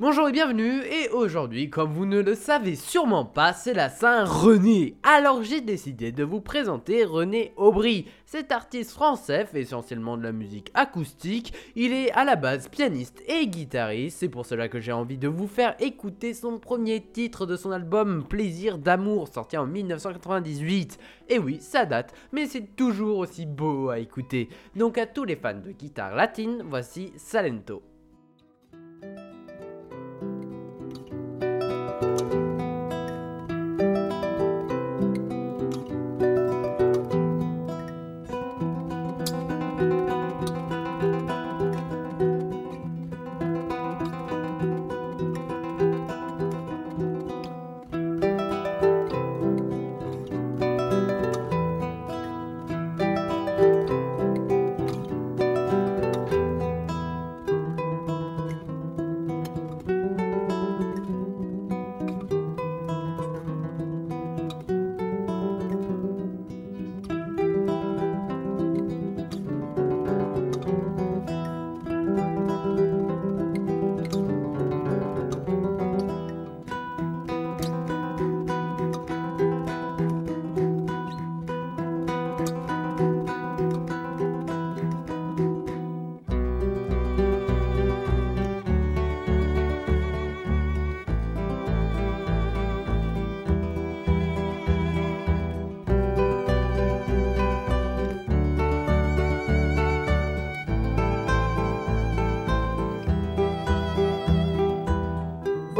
Bonjour et bienvenue, et aujourd'hui, comme vous ne le savez sûrement pas, c'est la Saint-René. Alors j'ai décidé de vous présenter René Aubry. Cet artiste français fait essentiellement de la musique acoustique, il est à la base pianiste et guitariste, c'est pour cela que j'ai envie de vous faire écouter son premier titre de son album Plaisir d'amour, sorti en 1998. Et oui, ça date, mais c'est toujours aussi beau à écouter. Donc à tous les fans de guitare latine, voici Salento.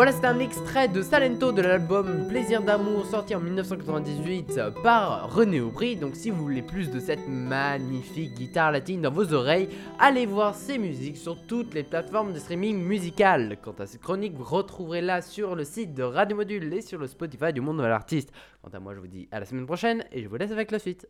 Voilà, c'est un extrait de Salento de l'album Plaisir d'amour sorti en 1998 par René Aubry. Donc si vous voulez plus de cette magnifique guitare latine dans vos oreilles, allez voir ses musiques sur toutes les plateformes de streaming musical. Quant à cette chronique, vous retrouverez-la sur le site de Radio Module et sur le Spotify du monde de l'artiste. Quant à moi, je vous dis à la semaine prochaine et je vous laisse avec la suite.